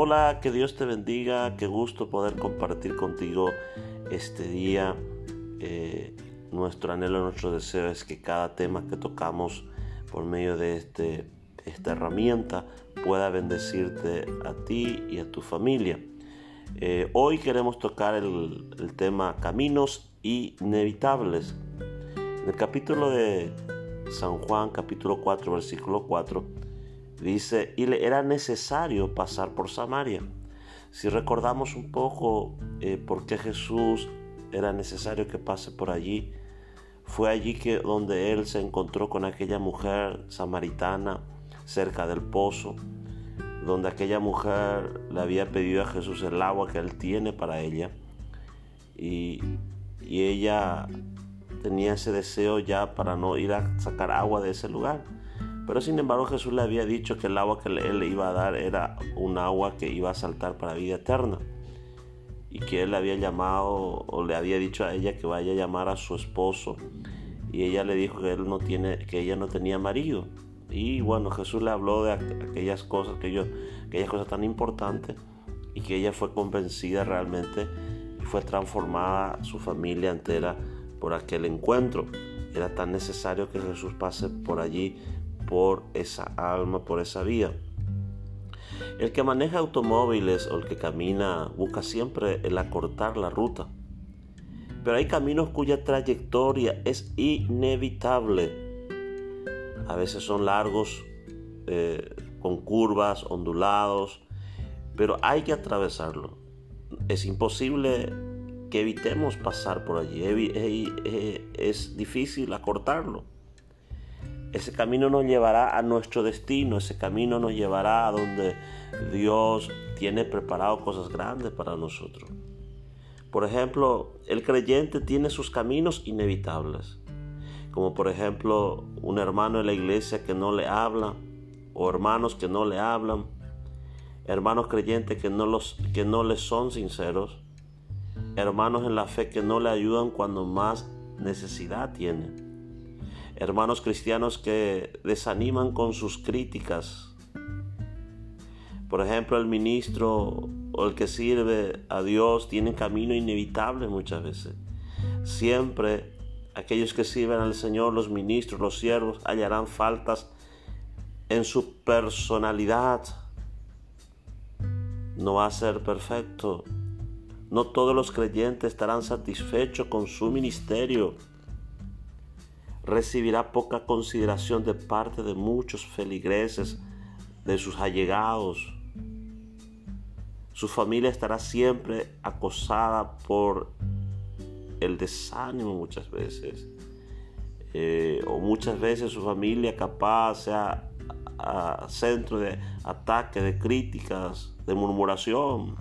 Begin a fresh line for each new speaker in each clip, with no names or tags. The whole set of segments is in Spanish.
Hola, que Dios te bendiga, qué gusto poder compartir contigo este día. Eh, nuestro anhelo, nuestro deseo es que cada tema que tocamos por medio de este, esta herramienta pueda bendecirte a ti y a tu familia. Eh, hoy queremos tocar el, el tema caminos inevitables. En el capítulo de San Juan, capítulo 4, versículo 4, Dice, y era necesario pasar por Samaria. Si recordamos un poco eh, por qué Jesús era necesario que pase por allí, fue allí que donde él se encontró con aquella mujer samaritana cerca del pozo, donde aquella mujer le había pedido a Jesús el agua que él tiene para ella, y, y ella tenía ese deseo ya para no ir a sacar agua de ese lugar. Pero sin embargo Jesús le había dicho que el agua que él le iba a dar era un agua que iba a saltar para vida eterna. Y que él le había llamado o le había dicho a ella que vaya a llamar a su esposo. Y ella le dijo que, él no tiene, que ella no tenía marido. Y bueno, Jesús le habló de aquellas cosas, aquellas cosas tan importantes. Y que ella fue convencida realmente y fue transformada su familia entera por aquel encuentro. Era tan necesario que Jesús pase por allí por esa alma, por esa vía. El que maneja automóviles o el que camina busca siempre el acortar la ruta. Pero hay caminos cuya trayectoria es inevitable. A veces son largos, eh, con curvas, ondulados, pero hay que atravesarlo. Es imposible que evitemos pasar por allí. Es difícil acortarlo. Ese camino nos llevará a nuestro destino, ese camino nos llevará a donde Dios tiene preparado cosas grandes para nosotros. Por ejemplo, el creyente tiene sus caminos inevitables, como por ejemplo un hermano en la iglesia que no le habla, o hermanos que no le hablan, hermanos creyentes que no, los, que no les son sinceros, hermanos en la fe que no le ayudan cuando más necesidad tienen hermanos cristianos que desaniman con sus críticas. Por ejemplo, el ministro o el que sirve a Dios tiene camino inevitable muchas veces. Siempre aquellos que sirven al Señor, los ministros, los siervos, hallarán faltas en su personalidad. No va a ser perfecto. No todos los creyentes estarán satisfechos con su ministerio recibirá poca consideración de parte de muchos feligreses, de sus allegados. Su familia estará siempre acosada por el desánimo muchas veces. Eh, o muchas veces su familia capaz sea centro de ataque, de críticas, de murmuración.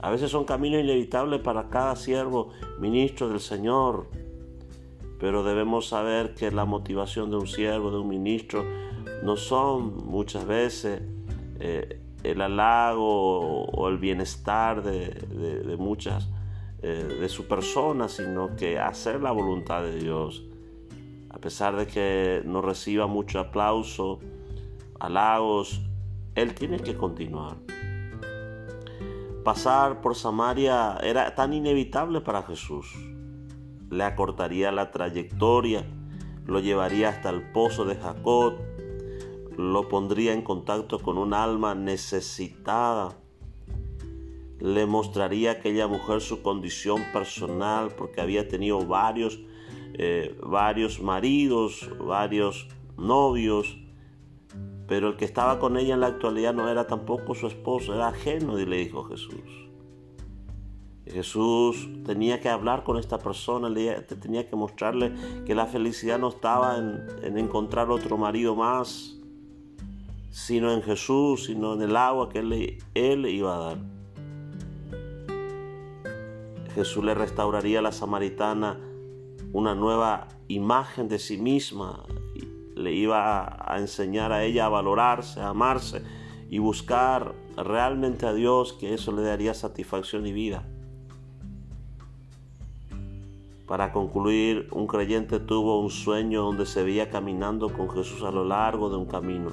A veces son caminos inevitables para cada siervo, ministro del Señor pero debemos saber que la motivación de un siervo, de un ministro, no son muchas veces eh, el halago o el bienestar de, muchas eh, de su persona, sino que hacer la voluntad de Dios. A pesar de que no reciba mucho aplauso, halagos, Él tiene que continuar. Pasar por Samaria era tan inevitable para Jesús le acortaría la trayectoria, lo llevaría hasta el pozo de Jacob, lo pondría en contacto con un alma necesitada, le mostraría a aquella mujer su condición personal porque había tenido varios, eh, varios maridos, varios novios, pero el que estaba con ella en la actualidad no era tampoco su esposo, era ajeno, y le dijo Jesús. Jesús tenía que hablar con esta persona, tenía que mostrarle que la felicidad no estaba en, encontrar otro marido más, sino en Jesús, sino en el agua que él, iba a dar. Jesús le restauraría a la samaritana una nueva imagen de sí misma, le iba a enseñar a ella a valorarse, a amarse y buscar realmente a Dios, que eso le daría satisfacción y vida. Para concluir, un creyente tuvo un sueño donde se veía caminando con Jesús a lo largo de un camino.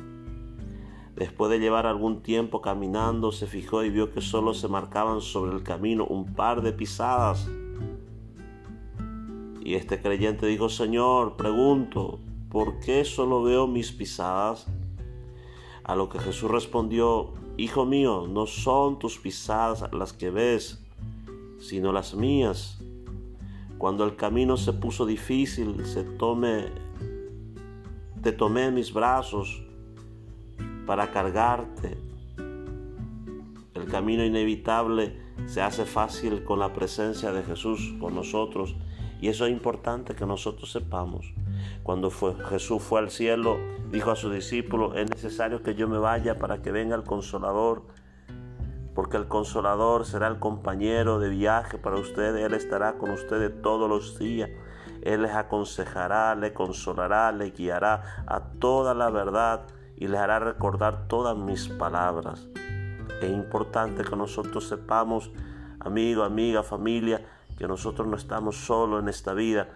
Después de llevar algún tiempo caminando, se fijó y vio que solo se marcaban sobre el camino un par de pisadas. Y este creyente dijo, Señor, pregunto, ¿por qué solo veo mis pisadas? A lo que Jesús respondió, Hijo mío, no son tus pisadas las que ves, sino las mías. Cuando el camino se puso difícil, se te tomé mis brazos para cargarte. El camino inevitable se hace fácil con la presencia de Jesús con nosotros y eso es importante que nosotros sepamos. Cuando Jesús fue al cielo, dijo a sus discípulos, es necesario que yo me vaya para que venga el consolador, porque el consolador será el compañero de viaje para ustedes, Él estará con ustedes todos los días. Él les aconsejará, le consolará, le guiará a toda la verdad y les hará recordar todas mis palabras. Es importante que nosotros sepamos, amigo, amiga, familia, que nosotros no estamos solos en esta vida.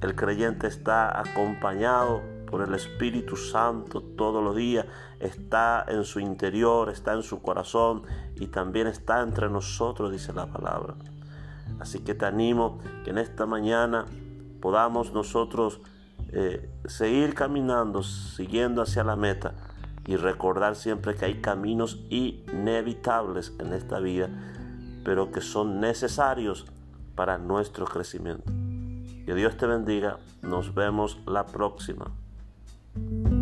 El creyente está acompañado por el Espíritu Santo todos los días, está en su interior, está en su corazón y también está entre nosotros, dice la palabra. Así que te animo que en esta mañana podamos nosotros eh, seguir caminando, siguiendo hacia la meta y recordar siempre que hay caminos inevitables en esta vida, pero que son necesarios para nuestro crecimiento. Que Dios te bendiga. Nos vemos la próxima. thank you